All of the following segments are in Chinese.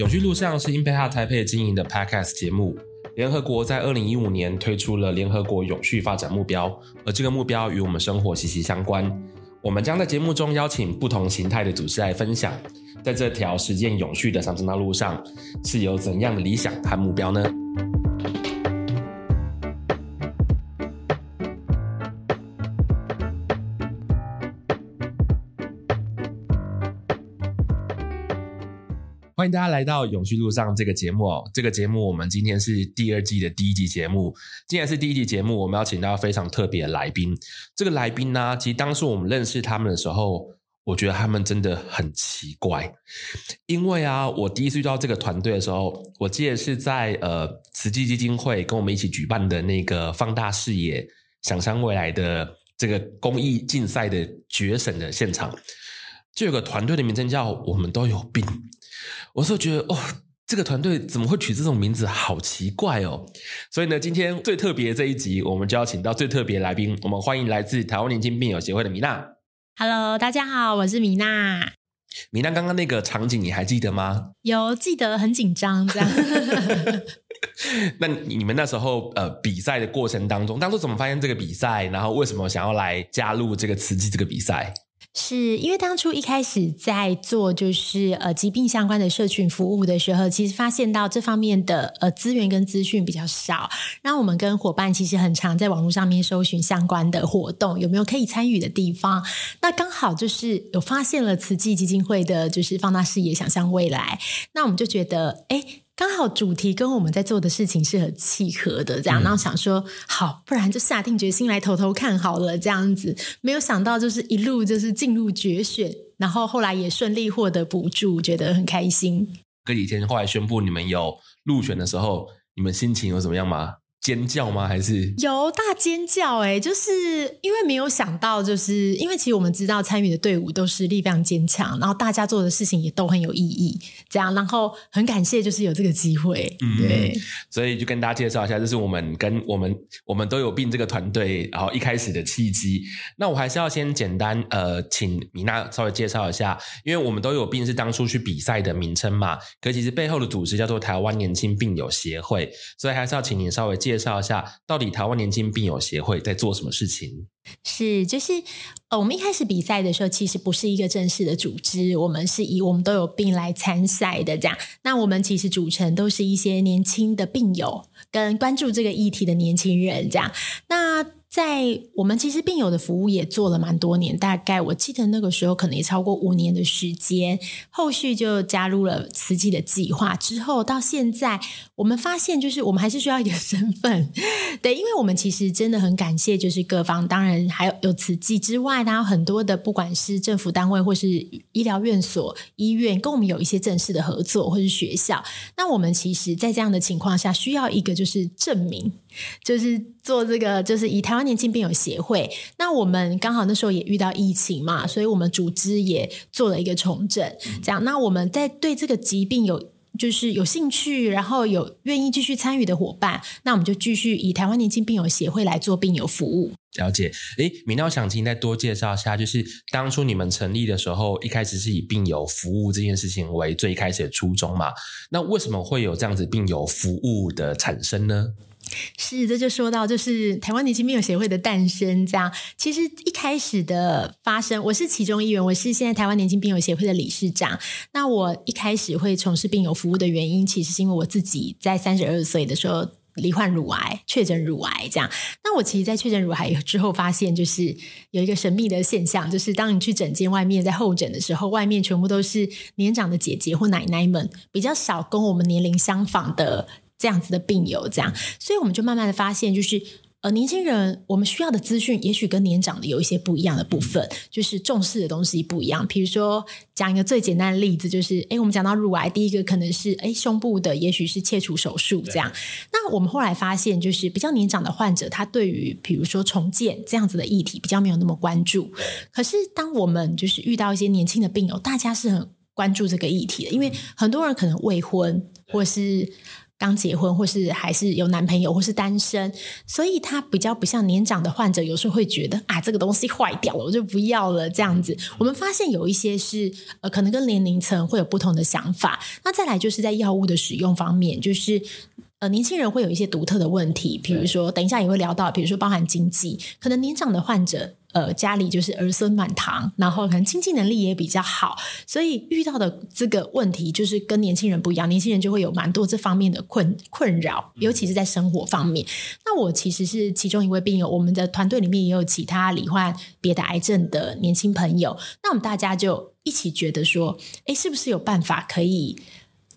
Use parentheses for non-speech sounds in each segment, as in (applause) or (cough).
永续路上是 Impact 台北经营的 Podcast 节目。联合国在二零一五年推出了联合国永续发展目标，而这个目标与我们生活息息相关。我们将在节目中邀请不同形态的组织来分享，在这条实践永续的长征道路上，是有怎样的理想和目标呢？欢迎大家来到永续路上这个节目哦。这个节目我们今天是第二季的第一集节目。既然是第一集节目，我们要请到非常特别的来宾。这个来宾呢，其实当初我们认识他们的时候，我觉得他们真的很奇怪。因为啊，我第一次遇到这个团队的时候，我记得是在呃慈济基金会跟我们一起举办的那个放大视野、想象未来的这个公益竞赛的决审的现场，就有个团队的名称叫“我们都有病”。我是觉得哦，这个团队怎么会取这种名字，好奇怪哦！所以呢，今天最特别的这一集，我们就要请到最特别的来宾，我们欢迎来自台湾年轻病友协会的米娜。Hello，大家好，我是米娜。米娜，刚刚那个场景你还记得吗？有记得，很紧张这样。(laughs) (laughs) 那你们那时候呃比赛的过程当中，当初怎么发现这个比赛？然后为什么想要来加入这个慈济这个比赛？是因为当初一开始在做就是呃疾病相关的社群服务的时候，其实发现到这方面的呃资源跟资讯比较少。那我们跟伙伴其实很常在网络上面搜寻相关的活动，有没有可以参与的地方？那刚好就是有发现了慈济基金会的，就是放大视野，想象未来。那我们就觉得，哎。刚好主题跟我们在做的事情是很契合的，这样，然后想说好，不然就下定决心来投投看好了，这样子。没有想到就是一路就是进入决选，然后后来也顺利获得补助，觉得很开心。隔几天后来宣布你们有入选的时候，你们心情有怎么样吗？尖叫吗？还是有大尖叫？哎，就是因为没有想到，就是因为其实我们知道参与的队伍都是力非常坚强，然后大家做的事情也都很有意义，这样，然后很感谢就是有这个机会，嗯，对，所以就跟大家介绍一下，这是我们跟我们我们都有病这个团队，然后一开始的契机。那我还是要先简单呃，请米娜稍微介绍一下，因为我们都有病是当初去比赛的名称嘛，可其实背后的组织叫做台湾年轻病友协会，所以还是要请您稍微介。介绍一下，到底台湾年轻病友协会在做什么事情？是，就是呃，我们一开始比赛的时候，其实不是一个正式的组织，我们是以我们都有病来参赛的这样。那我们其实组成都是一些年轻的病友，跟关注这个议题的年轻人这样。那在我们其实病友的服务也做了蛮多年，大概我记得那个时候可能也超过五年的时间。后续就加入了慈济的计划之后，到现在我们发现，就是我们还是需要一个身份，对，因为我们其实真的很感谢，就是各方，当然还有有慈济之外，然后很多的不管是政府单位或是医疗院所、医院，跟我们有一些正式的合作，或是学校。那我们其实，在这样的情况下，需要一个就是证明。就是做这个，就是以台湾年轻病友协会。那我们刚好那时候也遇到疫情嘛，所以我们组织也做了一个重整。这样，那我们在对这个疾病有就是有兴趣，然后有愿意继续参与的伙伴，那我们就继续以台湾年轻病友协会来做病友服务。了解。诶，米娜，我想请你再多介绍一下，就是当初你们成立的时候，一开始是以病友服务这件事情为最开始的初衷嘛？那为什么会有这样子病友服务的产生呢？是，这就说到就是台湾年轻病友协会的诞生。这样，其实一开始的发生，我是其中一员，我是现在台湾年轻病友协会的理事长。那我一开始会从事病友服务的原因，其实是因为我自己在三十二岁的时候罹患乳癌，确诊乳癌。这样，那我其实，在确诊乳癌之后，发现就是有一个神秘的现象，就是当你去诊间外面在候诊的时候，外面全部都是年长的姐姐或奶奶们，比较少跟我们年龄相仿的。这样子的病友，这样，所以我们就慢慢的发现，就是呃，年轻人我们需要的资讯，也许跟年长的有一些不一样的部分，就是重视的东西不一样。比如说，讲一个最简单的例子，就是，诶，我们讲到乳癌，第一个可能是，诶，胸部的，也许是切除手术这样。那我们后来发现，就是比较年长的患者，他对于比如说重建这样子的议题，比较没有那么关注。可是，当我们就是遇到一些年轻的病友，大家是很关注这个议题的，因为很多人可能未婚，或是刚结婚，或是还是有男朋友，或是单身，所以他比较不像年长的患者，有时候会觉得啊，这个东西坏掉了，我就不要了这样子。我们发现有一些是呃，可能跟年龄层会有不同的想法。那再来就是在药物的使用方面，就是。呃，年轻人会有一些独特的问题，比如说，等一下也会聊到，比如说包含经济，可能年长的患者，呃，家里就是儿孙满堂，然后可能经济能力也比较好，所以遇到的这个问题就是跟年轻人不一样，年轻人就会有蛮多这方面的困困扰，尤其是在生活方面。那我其实是其中一位病友，我们的团队里面也有其他罹患别的癌症的年轻朋友，那我们大家就一起觉得说，诶，是不是有办法可以？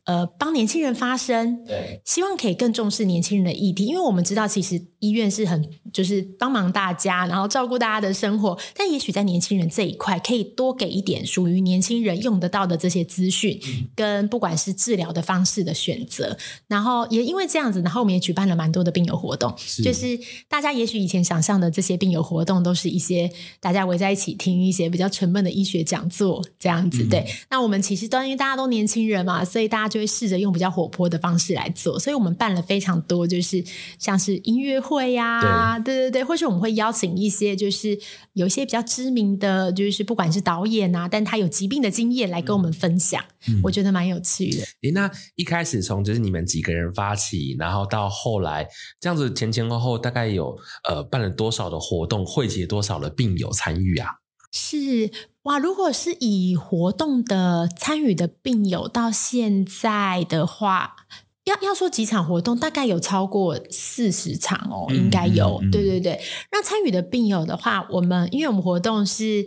呃，帮年轻人发声，对，希望可以更重视年轻人的议题，因为我们知道，其实医院是很就是帮忙大家，然后照顾大家的生活，但也许在年轻人这一块，可以多给一点属于年轻人用得到的这些资讯，嗯、跟不管是治疗的方式的选择，然后也因为这样子，然后我们也举办了蛮多的病友活动，是。就是大家也许以前想象的这些病友活动，都是一些大家围在一起听一些比较沉闷的医学讲座这样子，嗯、对。那我们其实都因为大家都年轻人嘛，所以大家。就会试着用比较活泼的方式来做，所以我们办了非常多，就是像是音乐会呀、啊，对对对，或是我们会邀请一些，就是有一些比较知名的，就是不管是导演啊，但他有疾病的经验来跟我们分享，嗯、我觉得蛮有趣的。诶，那一开始从就是你们几个人发起，然后到后来这样子前前后后大概有呃办了多少的活动，汇集多少的病友参与啊？是。哇，如果是以活动的参与的病友到现在的话，要要说几场活动，大概有超过四十场哦，应该有。嗯嗯嗯、对对对，那参与的病友的话，我们因为我们活动是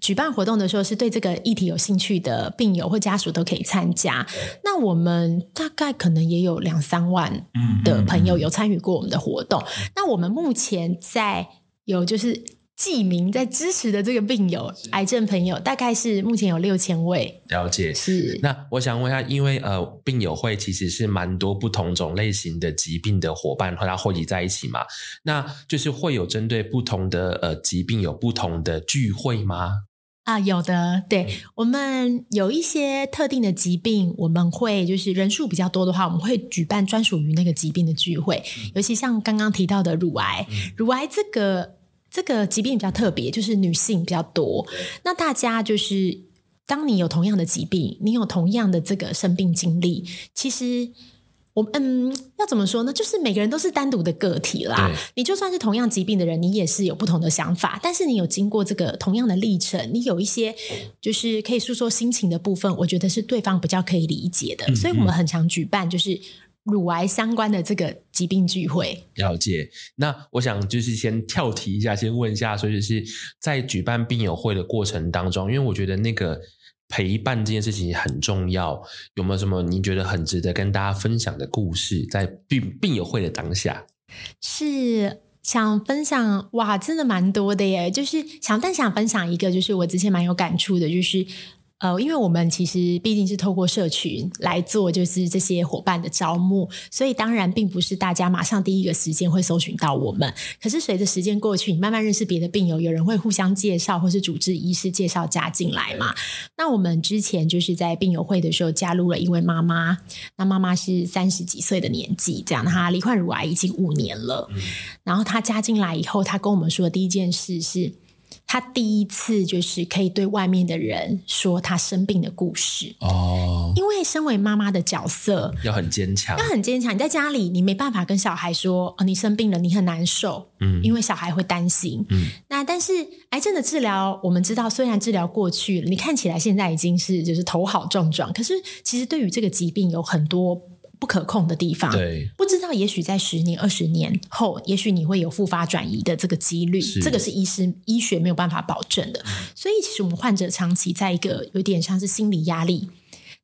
举办活动的时候，是对这个议题有兴趣的病友或家属都可以参加。那我们大概可能也有两三万的朋友有参与过我们的活动。那我们目前在有就是。记名在支持的这个病友，癌症朋友大概是目前有六千位。了解，是。那我想问一下，因为呃，病友会其实是蛮多不同种类型的疾病的伙伴和他汇集在一起嘛，那就是会有针对不同的呃疾病有不同的聚会吗？啊，有的，对，嗯、我们有一些特定的疾病，我们会就是人数比较多的话，我们会举办专属于那个疾病的聚会，嗯、尤其像刚刚提到的乳癌，嗯、乳癌这个。这个疾病比较特别，就是女性比较多。那大家就是，当你有同样的疾病，你有同样的这个生病经历，其实我嗯，要怎么说呢？就是每个人都是单独的个体啦。你就算是同样疾病的人，你也是有不同的想法。但是你有经过这个同样的历程，你有一些就是可以诉说心情的部分，我觉得是对方比较可以理解的。所以我们很常举办，就是。乳癌相关的这个疾病聚会，了解。那我想就是先跳题一下，先问一下，所以就是在举办病友会的过程当中，因为我觉得那个陪伴这件事情很重要，有没有什么您觉得很值得跟大家分享的故事？在病病友会的当下，是想分享哇，真的蛮多的耶。就是想，但想分享一个，就是我之前蛮有感触的，就是。呃，因为我们其实毕竟是透过社群来做，就是这些伙伴的招募，所以当然并不是大家马上第一个时间会搜寻到我们。可是随着时间过去，你慢慢认识别的病友，有人会互相介绍，或是主治医师介绍加进来嘛。那我们之前就是在病友会的时候加入了一位妈妈，那妈妈是三十几岁的年纪，这样她罹患乳癌已经五年了。然后她加进来以后，她跟我们说的第一件事是。他第一次就是可以对外面的人说他生病的故事哦，因为身为妈妈的角色要很坚强，要很坚强。你在家里，你没办法跟小孩说哦，你生病了，你很难受，嗯，因为小孩会担心，嗯。那但是癌症的治疗，我们知道，虽然治疗过去了，你看起来现在已经是就是头好壮壮，可是其实对于这个疾病有很多。不可控的地方，对，不知道，也许在十年、二十年后，也许你会有复发转移的这个几率，这个是医师医学没有办法保证的。嗯、所以，其实我们患者长期在一个有点像是心理压力。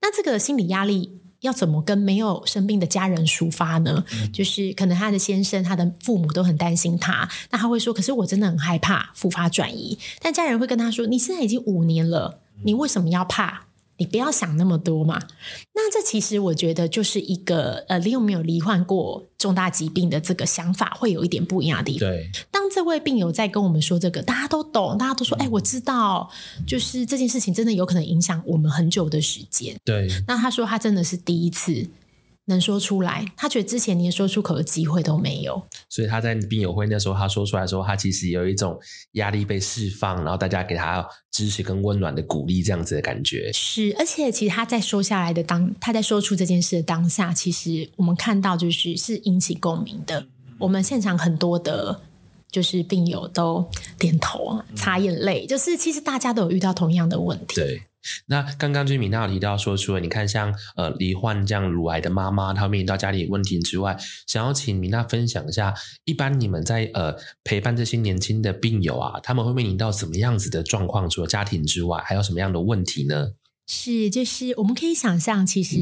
那这个心理压力要怎么跟没有生病的家人抒发呢？嗯、就是可能他的先生、他的父母都很担心他，那他会说：“可是我真的很害怕复发转移。”但家人会跟他说：“你现在已经五年了，你为什么要怕？”你不要想那么多嘛。那这其实我觉得就是一个呃，你有没有罹患过重大疾病的这个想法会有一点不一样的地方。对，当这位病友在跟我们说这个，大家都懂，大家都说，哎、嗯，我知道，就是这件事情真的有可能影响我们很久的时间。对。那他说他真的是第一次能说出来，他觉得之前连说出口的机会都没有，所以他在病友会那时候他说出来的时候，他其实有一种压力被释放，然后大家给他支持跟温暖的鼓励，这样子的感觉是。而且其实他在说下来的当，他在说出这件事的当下，其实我们看到就是是引起共鸣的。我们现场很多的，就是病友都点头擦眼泪，就是其实大家都有遇到同样的问题。对。那刚刚就是米娜有提到说，除了你看像呃罹患这样乳癌的妈妈，她面临到家里问题之外，想要请米娜分享一下，一般你们在呃陪伴这些年轻的病友啊，他们会面临到什么样子的状况？除了家庭之外，还有什么样的问题呢？是，就是我们可以想象，其实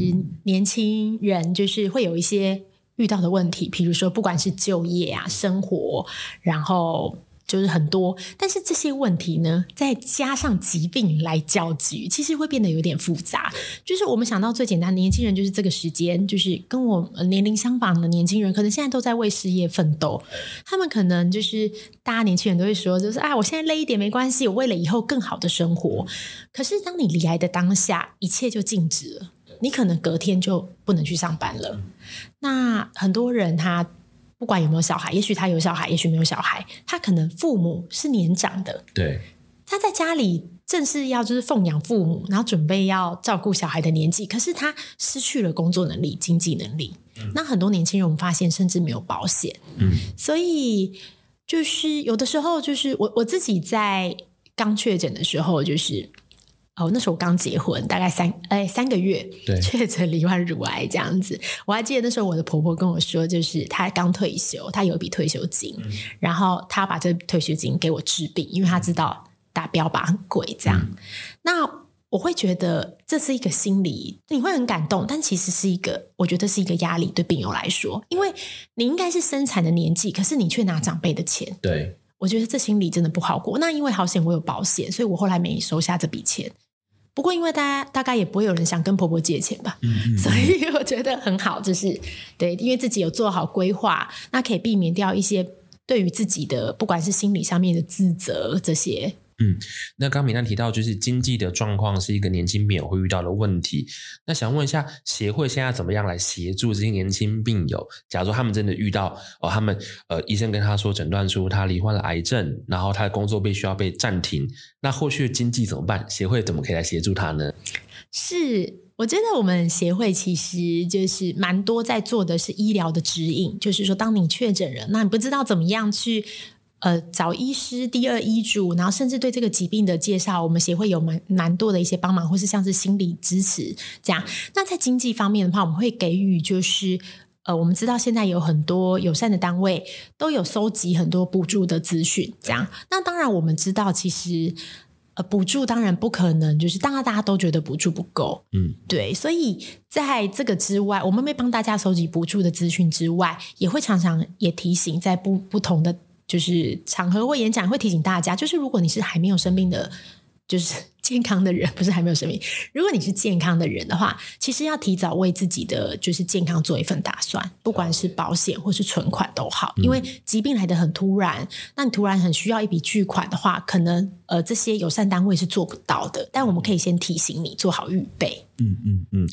年轻人就是会有一些遇到的问题，比如说不管是就业啊、生活，然后。就是很多，但是这些问题呢，再加上疾病来搅局，其实会变得有点复杂。就是我们想到最简单的年轻人，就是这个时间，就是跟我年龄相仿的年轻人，可能现在都在为事业奋斗。他们可能就是大家年轻人都会说，就是啊，我现在累一点没关系，我为了以后更好的生活。可是当你离开的当下，一切就静止了，你可能隔天就不能去上班了。那很多人他。不管有没有小孩，也许他有小孩，也许没有小孩，他可能父母是年长的，对，他在家里正是要就是奉养父母，然后准备要照顾小孩的年纪，可是他失去了工作能力、经济能力。嗯、那很多年轻人，我们发现甚至没有保险，嗯，所以就是有的时候，就是我我自己在刚确诊的时候，就是。哦，那时候我刚结婚，大概三哎三个月，对，(laughs) 确诊罹患乳癌这样子。我还记得那时候我的婆婆跟我说，就是她刚退休，她有一笔退休金，嗯、然后她把这笔退休金给我治病，因为她知道打标靶很贵，这样。嗯、那我会觉得这是一个心理，你会很感动，但其实是一个，我觉得是一个压力对病友来说，因为你应该是生产的年纪，可是你却拿长辈的钱，对。我觉得这心理真的不好过。那因为好险我有保险，所以我后来没收下这笔钱。不过因为大家大概也不会有人想跟婆婆借钱吧，嗯嗯，(laughs) 所以我觉得很好，就是对，因为自己有做好规划，那可以避免掉一些对于自己的不管是心理上面的自责这些。嗯，那刚米娜提到，就是经济的状况是一个年轻病友会遇到的问题。那想问一下，协会现在怎么样来协助这些年轻病友？假如他们真的遇到哦，他们呃，医生跟他说诊断出他罹患了癌症，然后他的工作必须要被暂停，那后续的经济怎么办？协会怎么可以来协助他呢？是，我觉得我们协会其实就是蛮多在做的是医疗的指引，就是说，当你确诊了，那你不知道怎么样去。呃，找医师、第二医嘱，然后甚至对这个疾病的介绍，我们协会有蛮蛮多的一些帮忙，或是像是心理支持这样。那在经济方面的话，我们会给予就是，呃，我们知道现在有很多友善的单位都有收集很多补助的资讯，这样。那当然我们知道，其实呃，补助当然不可能，就是当然大家都觉得补助不够，嗯，对。所以在这个之外，我们会帮大家收集补助的资讯之外，也会常常也提醒在不不同的。就是场合或演讲会提醒大家，就是如果你是还没有生病的，就是 (laughs) 健康的人，不是还没有生病。如果你是健康的人的话，其实要提早为自己的就是健康做一份打算，不管是保险或是存款都好，因为疾病来的很突然，那你突然很需要一笔巨款的话，可能呃这些友善单位是做不到的。但我们可以先提醒你做好预备。嗯嗯嗯，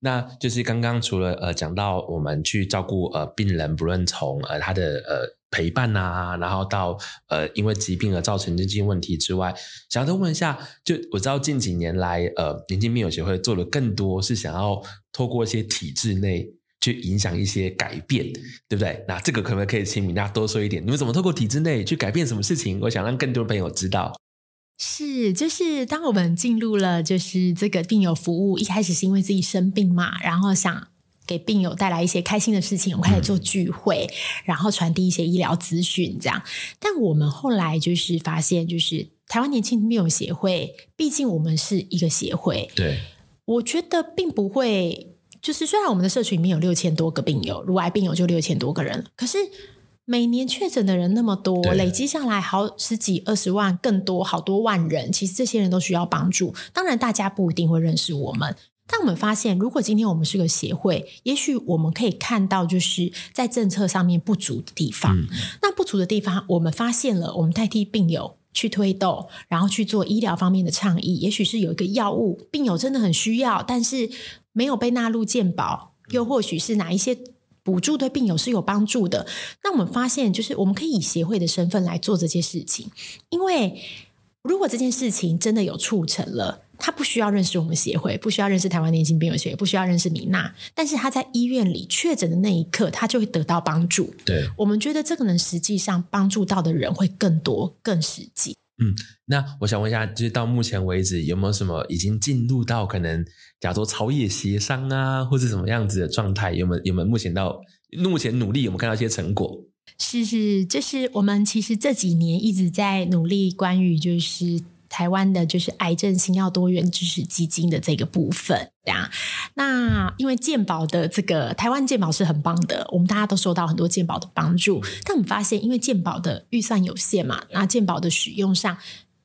那就是刚刚除了呃讲到我们去照顾呃病人，不论从呃他的呃。陪伴啊，然后到呃，因为疾病而造成经济问题之外，想要再问一下，就我知道近几年来，呃，年轻病友协会做了更多，是想要透过一些体制内去影响一些改变，对不对？那这个可不可以请米娜多说一点？你们怎么透过体制内去改变什么事情？我想让更多的朋友知道。是，就是当我们进入了就是这个病友服务，一开始是因为自己生病嘛，然后想。给病友带来一些开心的事情，我们开始做聚会，嗯、然后传递一些医疗资讯，这样。但我们后来就是发现，就是台湾年轻病友协会，毕竟我们是一个协会，对，我觉得并不会，就是虽然我们的社群里面有六千多个病友，乳癌病友就六千多个人，可是每年确诊的人那么多，累积下来好十几二十万，更多好多万人，其实这些人都需要帮助。当然，大家不一定会认识我们。但我们发现，如果今天我们是个协会，也许我们可以看到，就是在政策上面不足的地方。嗯、那不足的地方，我们发现了，我们代替病友去推动，然后去做医疗方面的倡议。也许是有一个药物，病友真的很需要，但是没有被纳入健保，又或许是哪一些补助对病友是有帮助的。那我们发现，就是我们可以以协会的身份来做这些事情，因为如果这件事情真的有促成了。他不需要认识我们协会，不需要认识台湾年轻病友协会，不需要认识米娜，但是他在医院里确诊的那一刻，他就会得到帮助。对，我们觉得这个能实际上帮助到的人会更多、更实际。嗯，那我想问一下，就是到目前为止有没有什么已经进入到可能假如说朝野协商啊，或者什么样子的状态？有没有？有没有？目前到目前努力有没有看到一些成果？是是，就是我们其实这几年一直在努力，关于就是。台湾的就是癌症新药多元支持基金的这个部分，这样。那因为健保的这个台湾健保是很棒的，我们大家都受到很多健保的帮助。但我们发现，因为健保的预算有限嘛，那健保的使用上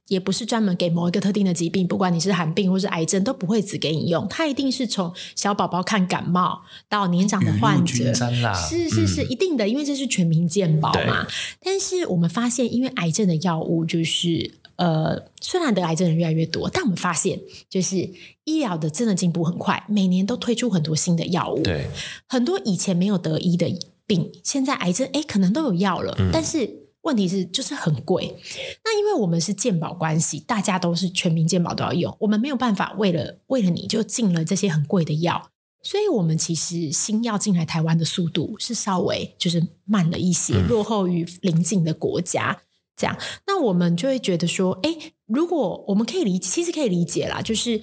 也不是专门给某一个特定的疾病，不管你是罕病或是癌症，都不会只给你用。它一定是从小宝宝看感冒到年长的患者，是是是、一定的，因为这是全民健保嘛。但是我们发现，因为癌症的药物就是。呃，虽然得癌症的人越来越多，但我们发现，就是医疗的真的进步很快，每年都推出很多新的药物。对，很多以前没有得医的病，现在癌症哎，可能都有药了。嗯。但是问题是，就是很贵。那因为我们是健保关系，大家都是全民健保都要用，我们没有办法为了为了你就进了这些很贵的药，所以我们其实新药进来台湾的速度是稍微就是慢了一些，嗯。落后于邻近的国家。这样，那我们就会觉得说，哎，如果我们可以理，其实可以理解啦，就是，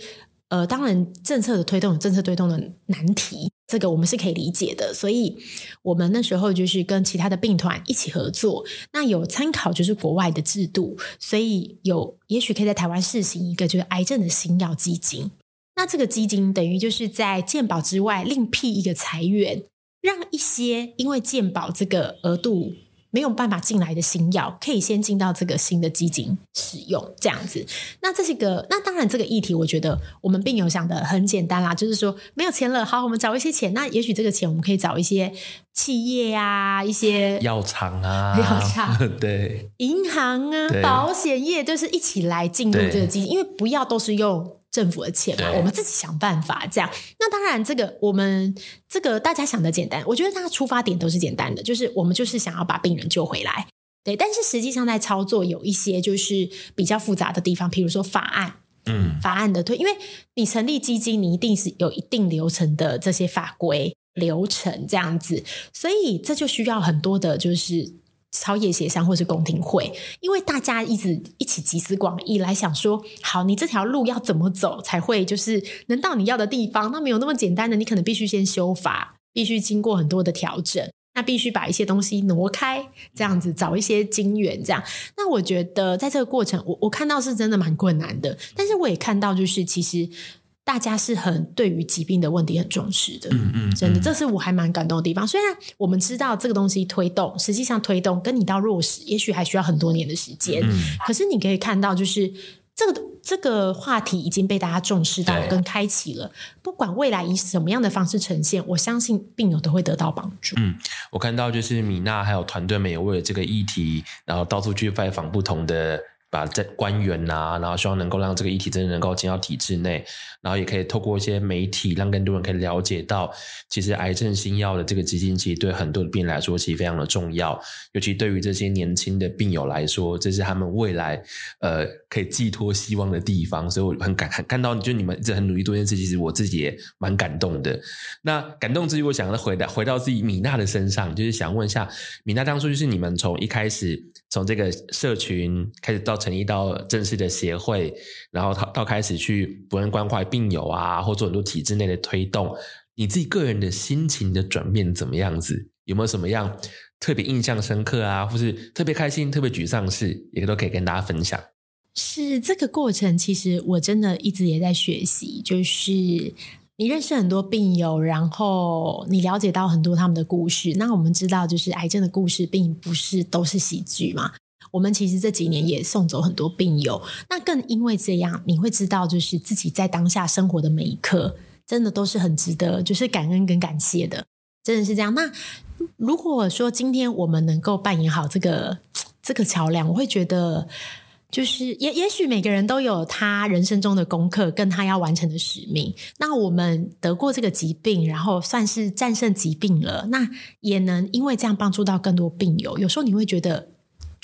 呃，当然政策的推动有，政策推动的难题，这个我们是可以理解的。所以，我们那时候就是跟其他的病团一起合作，那有参考就是国外的制度，所以有也许可以在台湾试行一个就是癌症的新药基金。那这个基金等于就是在健保之外另辟一个财源，让一些因为健保这个额度。没有办法进来的新药，可以先进到这个新的基金使用，这样子。那这是个，那当然这个议题，我觉得我们病友想的很简单啦，就是说没有钱了，好，我们找一些钱。那也许这个钱我们可以找一些企业啊，一些药厂啊，药厂 (laughs) 对，银行啊，保险业，就是一起来进入这个基金，因为不要都是用。政府的钱嘛，我们自己想办法这样。那当然，这个我们这个大家想的简单，我觉得大家出发点都是简单的，就是我们就是想要把病人救回来，对。但是实际上在操作有一些就是比较复杂的地方，譬如说法案，嗯，法案的推，因为你成立基金，你一定是有一定流程的这些法规流程这样子，所以这就需要很多的，就是。朝野协商或是公听会，因为大家一直一起集思广益来想说，好，你这条路要怎么走才会就是能到你要的地方？那没有那么简单的，你可能必须先修法，必须经过很多的调整，那必须把一些东西挪开，这样子找一些金源，这样。那我觉得在这个过程，我我看到是真的蛮困难的，但是我也看到就是其实。大家是很对于疾病的问题很重视的，嗯嗯，真的，这是我还蛮感动的地方。虽然我们知道这个东西推动，实际上推动跟你到落实，也许还需要很多年的时间。嗯，可是你可以看到，就是这个这个话题已经被大家重视到跟开启了。不管未来以什么样的方式呈现，我相信病友都会得到帮助。嗯，我看到就是米娜还有团队们也为了这个议题，然后到处去拜访不同的。把在官员呐、啊，然后希望能够让这个议题真的能够进到体制内，然后也可以透过一些媒体，让更多人可以了解到，其实癌症新药的这个基金，其实对很多的病人来说，其实非常的重要。尤其对于这些年轻的病友来说，这是他们未来呃可以寄托希望的地方。所以我很感很看到，就你们一直很努力做这件事，其实我自己也蛮感动的。那感动之余，我想回到回到自己米娜的身上，就是想问一下米娜，当初就是你们从一开始从这个社群开始到。成立到正式的协会，然后到到开始去不论关怀病友啊，或做很多体制内的推动，你自己个人的心情的转变怎么样子？有没有什么样特别印象深刻啊，或是特别开心、特别沮丧事，也都可以跟大家分享。是这个过程，其实我真的一直也在学习，就是你认识很多病友，然后你了解到很多他们的故事。那我们知道，就是癌症的故事，并不是都是喜剧嘛。我们其实这几年也送走很多病友，那更因为这样，你会知道，就是自己在当下生活的每一刻，真的都是很值得，就是感恩跟感谢的，真的是这样。那如果说今天我们能够扮演好这个这个桥梁，我会觉得就是也也许每个人都有他人生中的功课，跟他要完成的使命。那我们得过这个疾病，然后算是战胜疾病了，那也能因为这样帮助到更多病友。有时候你会觉得。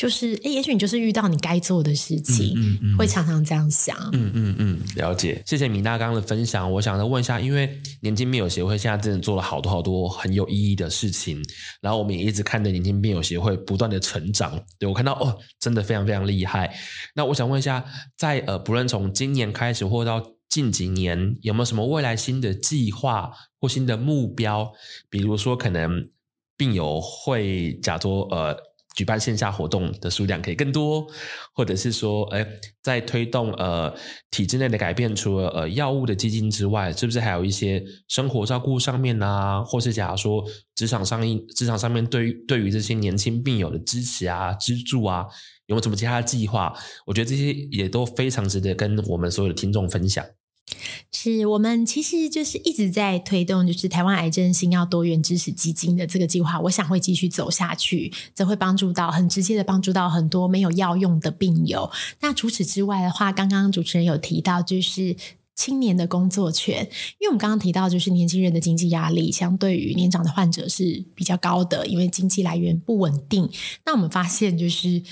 就是，诶，也许你就是遇到你该做的事情，嗯嗯嗯、会常常这样想。嗯嗯嗯，了解。谢谢米娜刚刚的分享。我想再问一下，因为年轻病友协会现在真的做了好多好多很有意义的事情，然后我们也一直看着年轻病友协会不断的成长。对，我看到哦，真的非常非常厉害。那我想问一下，在呃，不论从今年开始或到近几年，有没有什么未来新的计划或新的目标？比如说，可能病友会假作呃。举办线下活动的数量可以更多，或者是说，哎，在推动呃体制内的改变，除了呃药物的基金之外，是不是还有一些生活照顾上面啊，或是假如说职场上一职场上面对于对于这些年轻病友的支持啊、资助啊，有没有什么其他的计划？我觉得这些也都非常值得跟我们所有的听众分享。是我们其实就是一直在推动，就是台湾癌症新药多元支持基金的这个计划，我想会继续走下去，这会帮助到很直接的帮助到很多没有药用的病友。那除此之外的话，刚刚主持人有提到，就是青年的工作权，因为我们刚刚提到，就是年轻人的经济压力相对于年长的患者是比较高的，因为经济来源不稳定。那我们发现就是。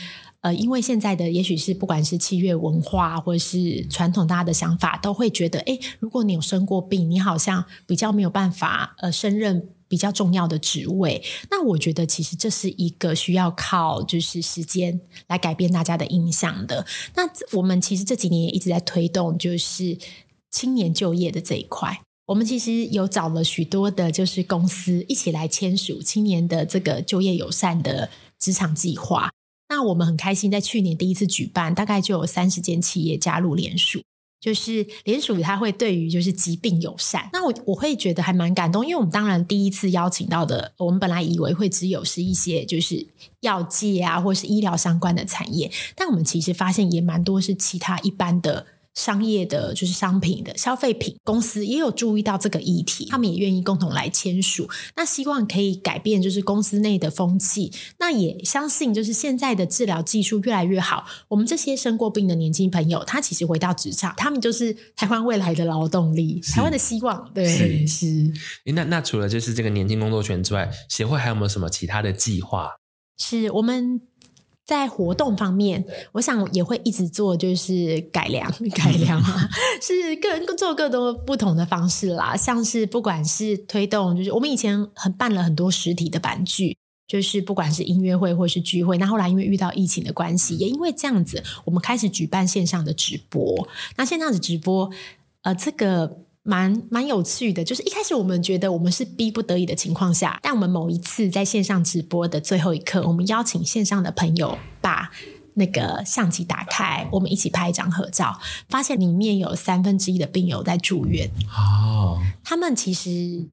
呃，因为现在的也许是不管是七月文化或者是传统，大家的想法都会觉得，诶，如果你有生过病，你好像比较没有办法呃胜任比较重要的职位。那我觉得其实这是一个需要靠就是时间来改变大家的印象的。那我们其实这几年也一直在推动就是青年就业的这一块。我们其实有找了许多的就是公司一起来签署青年的这个就业友善的职场计划。那我们很开心，在去年第一次举办，大概就有三十间企业加入联署，就是联署，它会对于就是疾病友善。那我我会觉得还蛮感动，因为我们当然第一次邀请到的，我们本来以为会只有是一些就是药界啊，或是医疗相关的产业，但我们其实发现也蛮多是其他一般的。商业的，就是商品的消费品公司也有注意到这个议题，他们也愿意共同来签署。那希望可以改变，就是公司内的风气。那也相信，就是现在的治疗技术越来越好，我们这些生过病的年轻朋友，他其实回到职场，他们就是台湾未来的劳动力，台湾的希望。对，是。是那那除了就是这个年轻工作权之外，协会还有没有什么其他的计划？是我们。在活动方面，我想也会一直做，就是改良、(laughs) 改良啊，是各人做各种不同的方式啦。像是不管是推动，就是我们以前很办了很多实体的版剧，就是不管是音乐会或是聚会，那后来因为遇到疫情的关系，也因为这样子，我们开始举办线上的直播。那线上的直播，呃，这个。蛮蛮有趣的，就是一开始我们觉得我们是逼不得已的情况下，但我们某一次在线上直播的最后一刻，我们邀请线上的朋友把那个相机打开，我们一起拍一张合照，发现里面有三分之一的病友在住院。哦，他们其实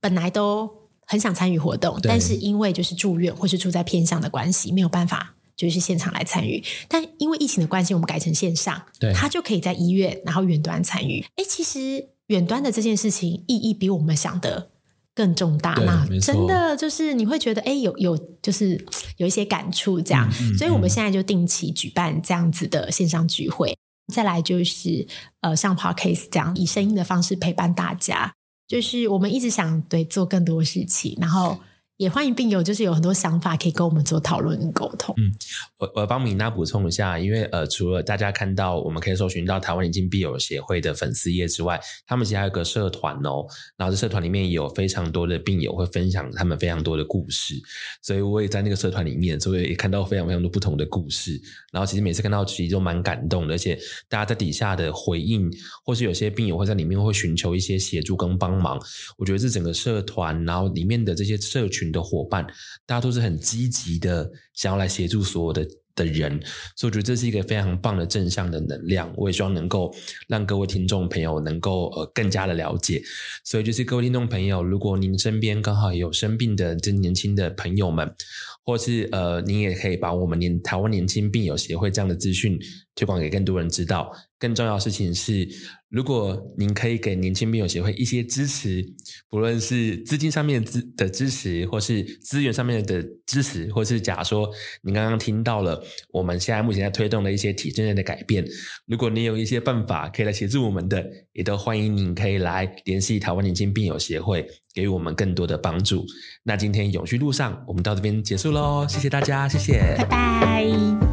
本来都很想参与活动，但是因为就是住院或是住在偏乡的关系，没有办法。就是现场来参与，但因为疫情的关系，我们改成线上，对，他就可以在医院，然后远端参与。哎，其实远端的这件事情意义比我们想的更重大那，真的就是你会觉得，哎，有有就是 (tsk) 有一些感触这样，嗯嗯嗯。所以我们现在就定期举办这样子的线上聚会，再来就是呃，像 Podcast 这样以声音的方式陪伴大家，就是我们一直想对做更多事情，然后。也欢迎病友，就是有很多想法可以跟我们做讨论跟沟通。嗯，我我帮米娜补充一下，因为呃，除了大家看到我们可以搜寻到台湾眼镜病友协会的粉丝页之外，他们其实还有个社团哦。然后这社团里面也有非常多的病友会分享他们非常多的故事，所以我也在那个社团里面，所以也看到非常非常多不同的故事。然后其实每次看到其实都蛮感动的，而且大家在底下的回应，或是有些病友会在里面会寻求一些协助跟帮忙。我觉得这整个社团，然后里面的这些社群。的伙伴，大家都是很积极的，想要来协助所有的的人，所以我觉得这是一个非常棒的正向的能量。我也希望能够让各位听众朋友能够呃更加的了解。所以就是各位听众朋友，如果您身边刚好有生病的这年轻的朋友们，或是呃，您也可以把我们年台湾年轻病友协会这样的资讯推广给更多人知道。更重要的事情是，如果您可以给年轻病友协会一些支持，不论是资金上面的支持，或是资源上面的支持，或是假如说您刚刚听到了我们现在目前在推动的一些体制内的改变，如果你有一些办法可以来协助我们的，也都欢迎您可以来联系台湾年轻病友协会，给予我们更多的帮助。那今天永续路上，我们到这边结束喽，谢谢大家，谢谢，拜拜。